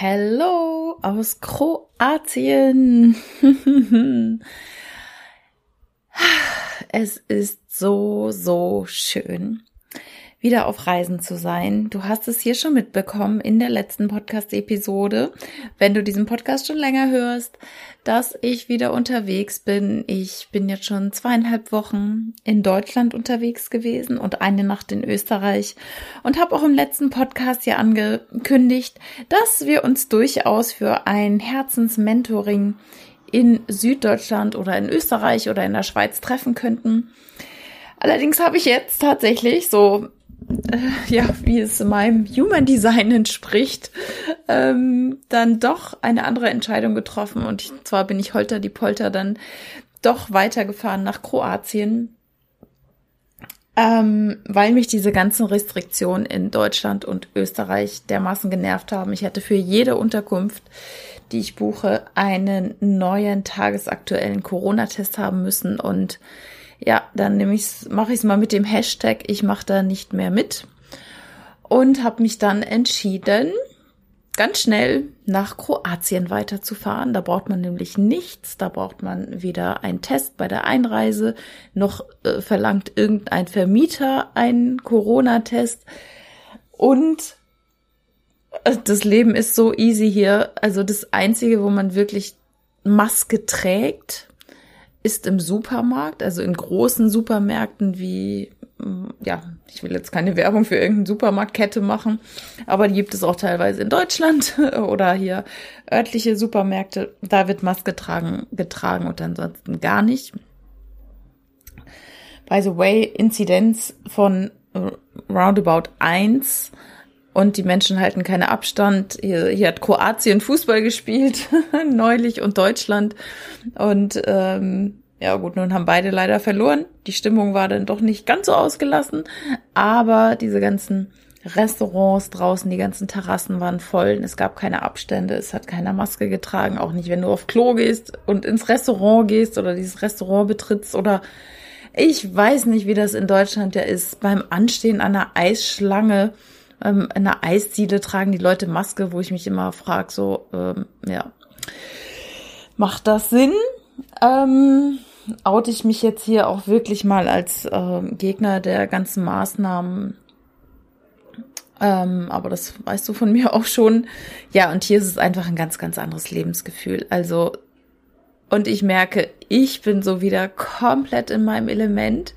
Hello aus Kroatien. es ist so, so schön, wieder auf Reisen zu sein. Du hast es hier schon mitbekommen in der letzten Podcast-Episode, wenn du diesen Podcast schon länger hörst, dass ich wieder unterwegs bin. Ich bin jetzt schon zweieinhalb Wochen in Deutschland unterwegs gewesen und eine Nacht in Österreich und habe auch im letzten Podcast ja angekündigt, dass wir uns durchaus für ein Herzensmentoring in Süddeutschland oder in Österreich oder in der Schweiz treffen könnten. Allerdings habe ich jetzt tatsächlich so äh, ja, wie es meinem Human Design entspricht, ähm, dann doch eine andere Entscheidung getroffen. Und ich, zwar bin ich holter die Polter dann doch weitergefahren nach Kroatien, ähm, weil mich diese ganzen Restriktionen in Deutschland und Österreich dermaßen genervt haben. Ich hätte für jede Unterkunft, die ich buche, einen neuen tagesaktuellen Corona-Test haben müssen und ja, dann nehme ich's, mache ich es mal mit dem Hashtag, ich mache da nicht mehr mit. Und habe mich dann entschieden, ganz schnell nach Kroatien weiterzufahren. Da braucht man nämlich nichts. Da braucht man weder einen Test bei der Einreise, noch äh, verlangt irgendein Vermieter einen Corona-Test. Und äh, das Leben ist so easy hier. Also das Einzige, wo man wirklich Maske trägt, ist im Supermarkt, also in großen Supermärkten wie, mm, ja, ich will jetzt keine Werbung für irgendeine Supermarktkette machen, aber die gibt es auch teilweise in Deutschland oder hier örtliche Supermärkte. Da wird Maske getragen, getragen und ansonsten gar nicht. By the way, Inzidenz von roundabout eins und die Menschen halten keinen Abstand. Hier, hier hat Kroatien Fußball gespielt, neulich und Deutschland. Und ähm, ja gut, nun haben beide leider verloren. Die Stimmung war dann doch nicht ganz so ausgelassen, aber diese ganzen Restaurants draußen, die ganzen Terrassen waren voll. Es gab keine Abstände, es hat keiner Maske getragen, auch nicht, wenn du auf Klo gehst und ins Restaurant gehst oder dieses Restaurant betrittst oder ich weiß nicht, wie das in Deutschland ja ist, beim Anstehen an einer Eisschlange ähm, in einer Eisdiele tragen die Leute Maske, wo ich mich immer frage, so, ähm, ja, macht das Sinn? Ähm, oute ich mich jetzt hier auch wirklich mal als ähm, Gegner der ganzen Maßnahmen? Ähm, aber das weißt du von mir auch schon. Ja, und hier ist es einfach ein ganz, ganz anderes Lebensgefühl. Also, und ich merke, ich bin so wieder komplett in meinem Element.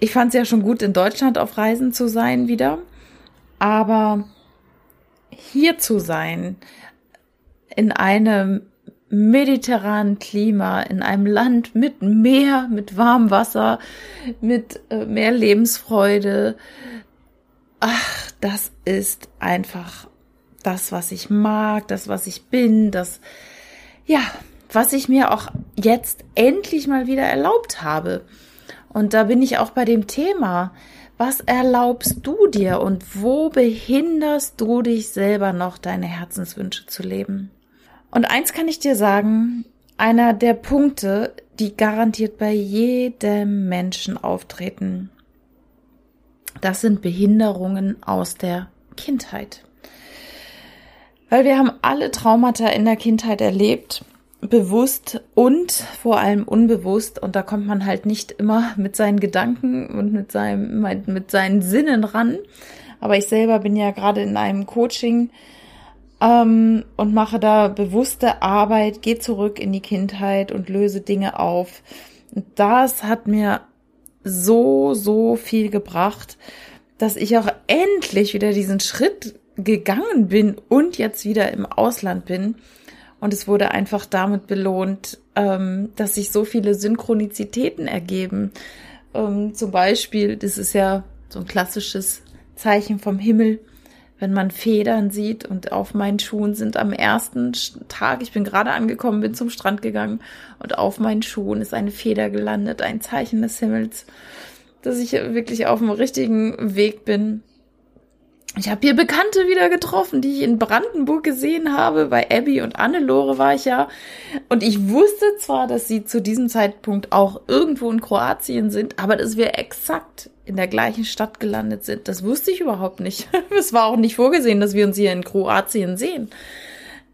Ich fand es ja schon gut, in Deutschland auf Reisen zu sein wieder. Aber hier zu sein, in einem mediterranen Klima, in einem Land mit Meer, mit warmem Wasser, mit äh, mehr Lebensfreude, ach, das ist einfach das, was ich mag, das, was ich bin, das, ja, was ich mir auch jetzt endlich mal wieder erlaubt habe. Und da bin ich auch bei dem Thema. Was erlaubst du dir und wo behinderst du dich selber noch, deine Herzenswünsche zu leben? Und eins kann ich dir sagen, einer der Punkte, die garantiert bei jedem Menschen auftreten, das sind Behinderungen aus der Kindheit. Weil wir haben alle Traumata in der Kindheit erlebt bewusst und vor allem unbewusst und da kommt man halt nicht immer mit seinen Gedanken und mit seinem mit seinen Sinnen ran. Aber ich selber bin ja gerade in einem Coaching ähm, und mache da bewusste Arbeit, gehe zurück in die Kindheit und löse Dinge auf. Das hat mir so so viel gebracht, dass ich auch endlich wieder diesen Schritt gegangen bin und jetzt wieder im Ausland bin und es wurde einfach damit belohnt, ähm, dass sich so viele Synchronizitäten ergeben. Ähm, zum Beispiel, das ist ja so ein klassisches Zeichen vom Himmel, wenn man Federn sieht und auf meinen Schuhen sind am ersten Tag, ich bin gerade angekommen, bin zum Strand gegangen und auf meinen Schuhen ist eine Feder gelandet, ein Zeichen des Himmels, dass ich wirklich auf dem richtigen Weg bin. Ich habe hier Bekannte wieder getroffen, die ich in Brandenburg gesehen habe. Bei Abby und Annelore war ich ja. Und ich wusste zwar, dass sie zu diesem Zeitpunkt auch irgendwo in Kroatien sind, aber dass wir exakt in der gleichen Stadt gelandet sind, das wusste ich überhaupt nicht. Es war auch nicht vorgesehen, dass wir uns hier in Kroatien sehen.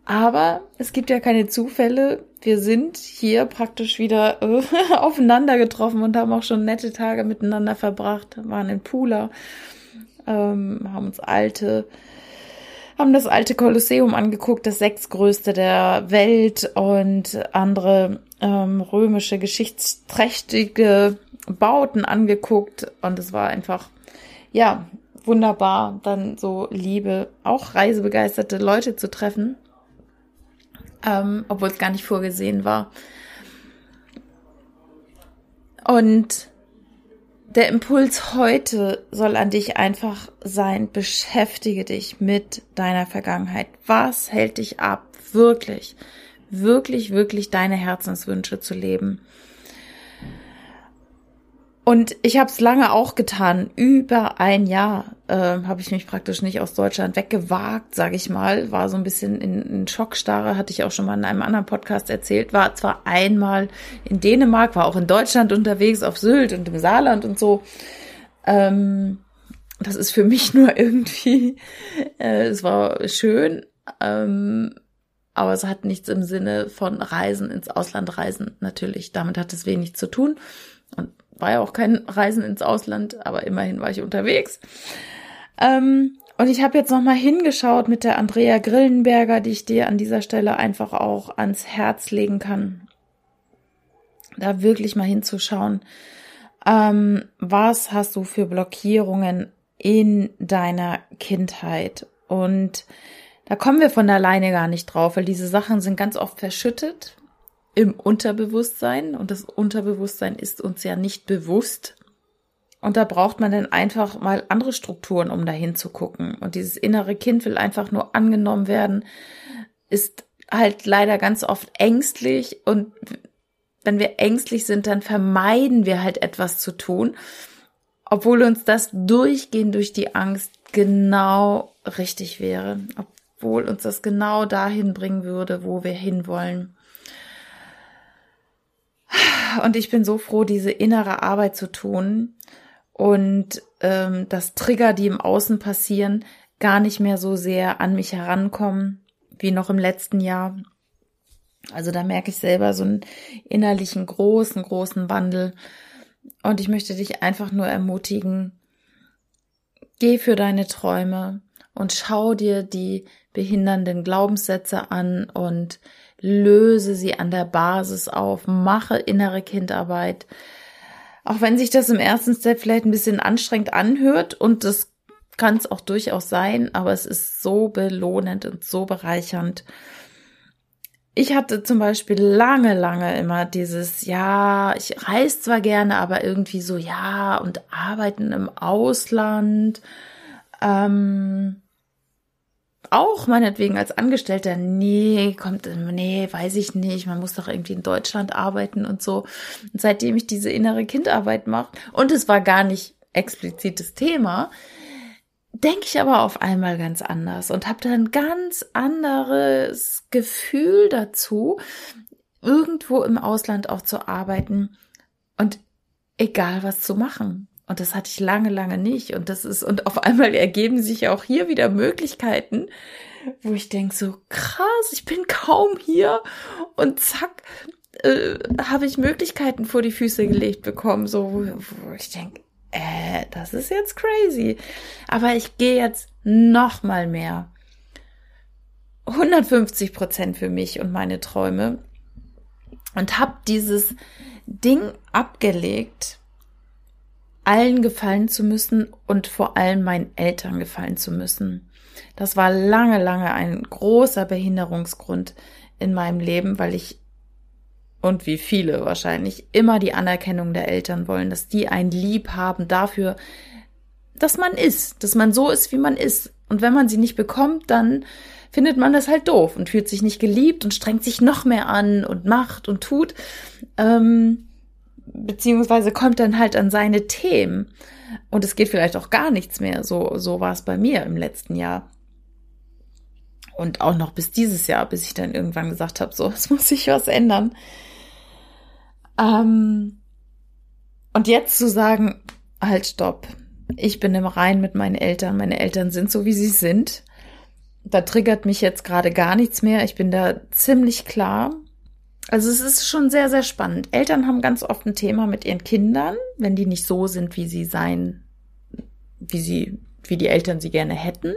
Aber es gibt ja keine Zufälle. Wir sind hier praktisch wieder äh, aufeinander getroffen und haben auch schon nette Tage miteinander verbracht, waren in Pula ähm, haben uns alte, haben das alte Kolosseum angeguckt, das sechstgrößte der Welt und andere ähm, römische geschichtsträchtige Bauten angeguckt und es war einfach, ja, wunderbar, dann so liebe, auch reisebegeisterte Leute zu treffen, ähm, obwohl es gar nicht vorgesehen war. Und der Impuls heute soll an dich einfach sein, beschäftige dich mit deiner Vergangenheit. Was hält dich ab, wirklich, wirklich, wirklich deine Herzenswünsche zu leben? Und ich habe es lange auch getan. Über ein Jahr äh, habe ich mich praktisch nicht aus Deutschland weggewagt, sage ich mal. War so ein bisschen in, in Schockstarre, hatte ich auch schon mal in einem anderen Podcast erzählt. War zwar einmal in Dänemark, war auch in Deutschland unterwegs, auf Sylt und im Saarland und so. Ähm, das ist für mich nur irgendwie, äh, es war schön, ähm, aber es hat nichts im Sinne von Reisen ins Ausland reisen. Natürlich, damit hat es wenig zu tun. Und war ja auch kein Reisen ins Ausland, aber immerhin war ich unterwegs. Ähm, und ich habe jetzt noch mal hingeschaut mit der Andrea Grillenberger, die ich dir an dieser Stelle einfach auch ans Herz legen kann. Da wirklich mal hinzuschauen. Ähm, was hast du für Blockierungen in deiner Kindheit? Und da kommen wir von alleine gar nicht drauf, weil diese Sachen sind ganz oft verschüttet im Unterbewusstsein und das Unterbewusstsein ist uns ja nicht bewusst. Und da braucht man dann einfach mal andere Strukturen, um dahin zu gucken. Und dieses innere Kind will einfach nur angenommen werden, ist halt leider ganz oft ängstlich und wenn wir ängstlich sind, dann vermeiden wir halt etwas zu tun, obwohl uns das Durchgehen durch die Angst genau richtig wäre, obwohl uns das genau dahin bringen würde, wo wir hinwollen. Und ich bin so froh, diese innere Arbeit zu tun und ähm, dass Trigger, die im Außen passieren, gar nicht mehr so sehr an mich herankommen wie noch im letzten Jahr. Also da merke ich selber so einen innerlichen großen, großen Wandel. Und ich möchte dich einfach nur ermutigen, geh für deine Träume und schau dir die behindernden Glaubenssätze an und löse sie an der Basis auf, mache innere Kindarbeit. Auch wenn sich das im ersten Step vielleicht ein bisschen anstrengend anhört und das kann es auch durchaus sein, aber es ist so belohnend und so bereichernd. Ich hatte zum Beispiel lange, lange immer dieses, ja, ich reise zwar gerne, aber irgendwie so, ja, und arbeiten im Ausland. Ähm, auch meinetwegen als Angestellter, nee, kommt, nee, weiß ich nicht, man muss doch irgendwie in Deutschland arbeiten und so. Und seitdem ich diese innere Kindarbeit mache, und es war gar nicht explizites Thema, denke ich aber auf einmal ganz anders und habe dann ganz anderes Gefühl dazu, irgendwo im Ausland auch zu arbeiten und egal was zu machen. Und das hatte ich lange, lange nicht. Und das ist, und auf einmal ergeben sich auch hier wieder Möglichkeiten, wo ich denke, so krass, ich bin kaum hier. Und zack, äh, habe ich Möglichkeiten vor die Füße gelegt bekommen, so, wo, ich denke, äh, das ist jetzt crazy. Aber ich gehe jetzt noch mal mehr. 150 Prozent für mich und meine Träume. Und habe dieses Ding abgelegt, allen gefallen zu müssen und vor allem meinen Eltern gefallen zu müssen. Das war lange, lange ein großer Behinderungsgrund in meinem Leben, weil ich und wie viele wahrscheinlich immer die Anerkennung der Eltern wollen, dass die ein Lieb haben dafür, dass man ist, dass man so ist, wie man ist. Und wenn man sie nicht bekommt, dann findet man das halt doof und fühlt sich nicht geliebt und strengt sich noch mehr an und macht und tut. Ähm, beziehungsweise kommt dann halt an seine Themen. Und es geht vielleicht auch gar nichts mehr. So, so war es bei mir im letzten Jahr. Und auch noch bis dieses Jahr, bis ich dann irgendwann gesagt habe, so, es muss sich was ändern. Ähm, und jetzt zu sagen, halt, stopp. Ich bin im Rein mit meinen Eltern. Meine Eltern sind so, wie sie sind. Da triggert mich jetzt gerade gar nichts mehr. Ich bin da ziemlich klar. Also es ist schon sehr, sehr spannend. Eltern haben ganz oft ein Thema mit ihren Kindern, wenn die nicht so sind, wie sie sein, wie sie, wie die Eltern sie gerne hätten.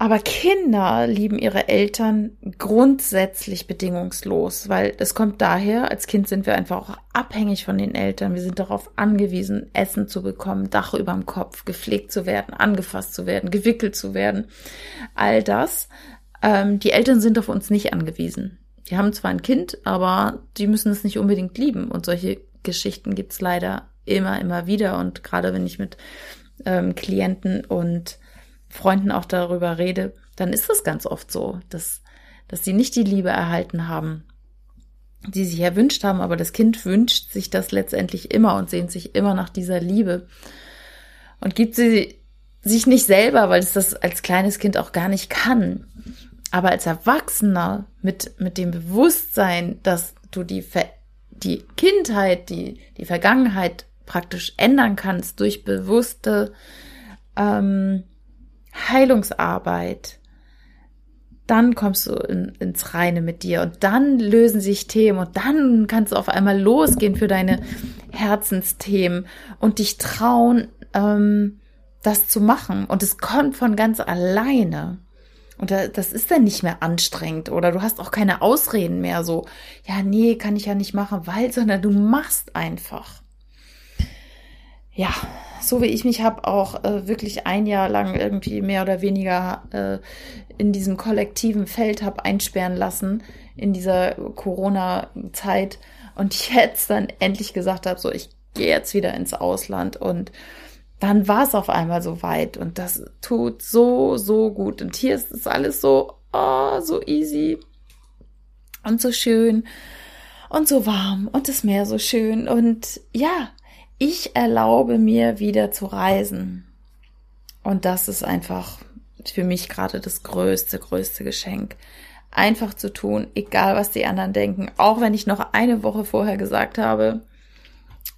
Aber Kinder lieben ihre Eltern grundsätzlich bedingungslos, weil es kommt daher, als Kind sind wir einfach auch abhängig von den Eltern. Wir sind darauf angewiesen, Essen zu bekommen, Dach über dem Kopf, gepflegt zu werden, angefasst zu werden, gewickelt zu werden. All das. Ähm, die Eltern sind auf uns nicht angewiesen. Die haben zwar ein Kind, aber die müssen es nicht unbedingt lieben. Und solche Geschichten gibt's leider immer, immer wieder. Und gerade wenn ich mit ähm, Klienten und Freunden auch darüber rede, dann ist es ganz oft so, dass, dass sie nicht die Liebe erhalten haben, die sie sich erwünscht haben, aber das Kind wünscht sich das letztendlich immer und sehnt sich immer nach dieser Liebe und gibt sie sich nicht selber, weil es das als kleines Kind auch gar nicht kann. Aber als Erwachsener mit, mit dem Bewusstsein, dass du die, Ver die Kindheit, die, die Vergangenheit praktisch ändern kannst durch bewusste ähm, Heilungsarbeit, dann kommst du in, ins Reine mit dir und dann lösen sich Themen und dann kannst du auf einmal losgehen für deine Herzensthemen und dich trauen, ähm, das zu machen. Und es kommt von ganz alleine. Und das ist dann nicht mehr anstrengend oder du hast auch keine Ausreden mehr so, ja, nee, kann ich ja nicht machen, weil, sondern du machst einfach. Ja, so wie ich mich habe auch äh, wirklich ein Jahr lang irgendwie mehr oder weniger äh, in diesem kollektiven Feld habe einsperren lassen in dieser Corona-Zeit und jetzt dann endlich gesagt habe, so ich gehe jetzt wieder ins Ausland und dann war es auf einmal so weit und das tut so, so gut. Und hier ist es alles so, oh, so easy und so schön und so warm und das Meer so schön und ja, ich erlaube mir wieder zu reisen. Und das ist einfach für mich gerade das größte, größte Geschenk. Einfach zu tun, egal was die anderen denken. Auch wenn ich noch eine Woche vorher gesagt habe,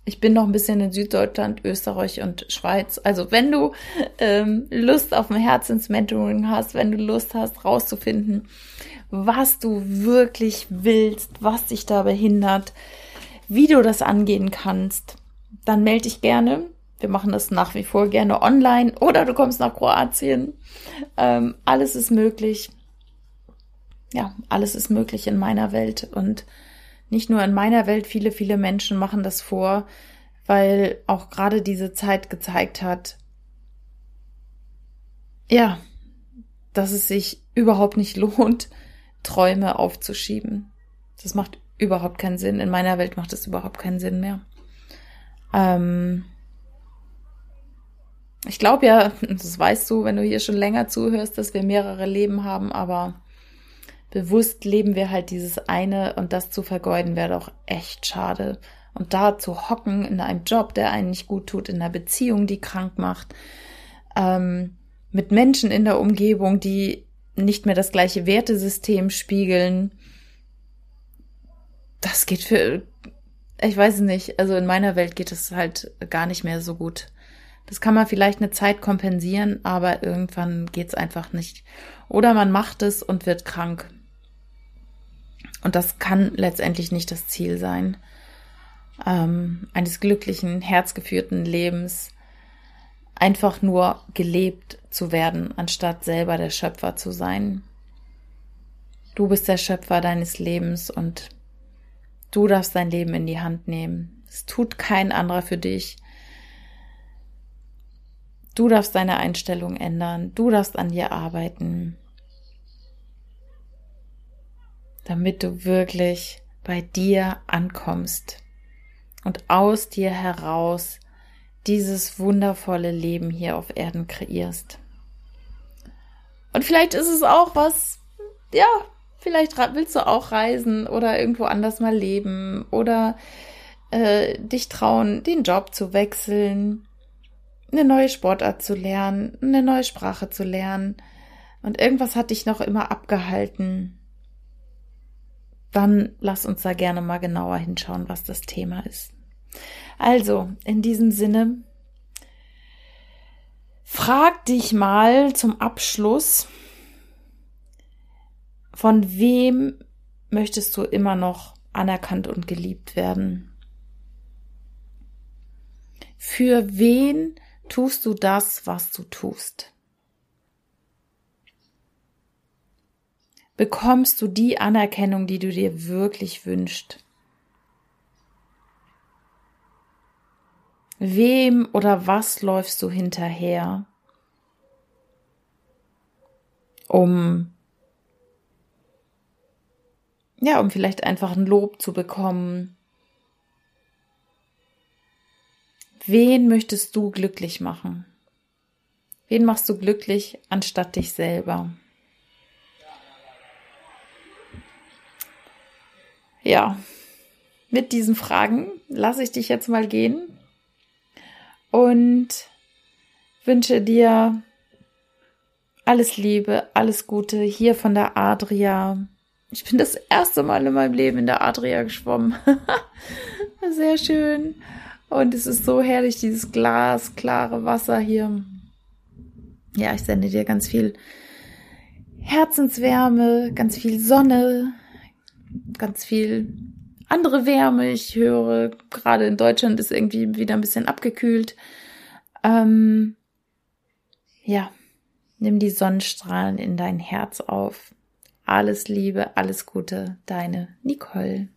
ich bin noch ein bisschen in Süddeutschland, Österreich und Schweiz. Also wenn du ähm, Lust auf ein Herzensmentoring hast, wenn du Lust hast, rauszufinden, was du wirklich willst, was dich da behindert, wie du das angehen kannst, dann melde dich gerne. Wir machen das nach wie vor gerne online oder du kommst nach Kroatien. Ähm, alles ist möglich. Ja, alles ist möglich in meiner Welt und nicht nur in meiner Welt. Viele, viele Menschen machen das vor, weil auch gerade diese Zeit gezeigt hat, ja, dass es sich überhaupt nicht lohnt, Träume aufzuschieben. Das macht überhaupt keinen Sinn. In meiner Welt macht es überhaupt keinen Sinn mehr. Ähm ich glaube ja, das weißt du, wenn du hier schon länger zuhörst, dass wir mehrere Leben haben, aber bewusst leben wir halt dieses eine und das zu vergeuden wäre doch echt schade. Und da zu hocken in einem Job, der einen nicht gut tut, in einer Beziehung, die krank macht, ähm, mit Menschen in der Umgebung, die nicht mehr das gleiche Wertesystem spiegeln, das geht für, ich weiß nicht. Also in meiner Welt geht es halt gar nicht mehr so gut. Das kann man vielleicht eine Zeit kompensieren, aber irgendwann geht's einfach nicht. Oder man macht es und wird krank. Und das kann letztendlich nicht das Ziel sein. Ähm, eines glücklichen, herzgeführten Lebens einfach nur gelebt zu werden, anstatt selber der Schöpfer zu sein. Du bist der Schöpfer deines Lebens und Du darfst dein Leben in die Hand nehmen. Es tut kein anderer für dich. Du darfst deine Einstellung ändern. Du darfst an dir arbeiten. Damit du wirklich bei dir ankommst und aus dir heraus dieses wundervolle Leben hier auf Erden kreierst. Und vielleicht ist es auch was, ja, Vielleicht willst du auch reisen oder irgendwo anders mal leben oder äh, dich trauen, den Job zu wechseln, eine neue Sportart zu lernen, eine neue Sprache zu lernen. Und irgendwas hat dich noch immer abgehalten. Dann lass uns da gerne mal genauer hinschauen, was das Thema ist. Also, in diesem Sinne, frag dich mal zum Abschluss, von wem möchtest du immer noch anerkannt und geliebt werden? Für wen tust du das, was du tust? Bekommst du die Anerkennung, die du dir wirklich wünschst? Wem oder was läufst du hinterher, um ja, um vielleicht einfach ein Lob zu bekommen. Wen möchtest du glücklich machen? Wen machst du glücklich anstatt dich selber? Ja, mit diesen Fragen lasse ich dich jetzt mal gehen und wünsche dir alles Liebe, alles Gute hier von der Adria. Ich bin das erste Mal in meinem Leben in der Adria geschwommen. Sehr schön. Und es ist so herrlich, dieses glasklare Wasser hier. Ja, ich sende dir ganz viel Herzenswärme, ganz viel Sonne, ganz viel andere Wärme. Ich höre, gerade in Deutschland ist irgendwie wieder ein bisschen abgekühlt. Ähm, ja, nimm die Sonnenstrahlen in dein Herz auf. Alles Liebe, alles Gute, deine Nicole.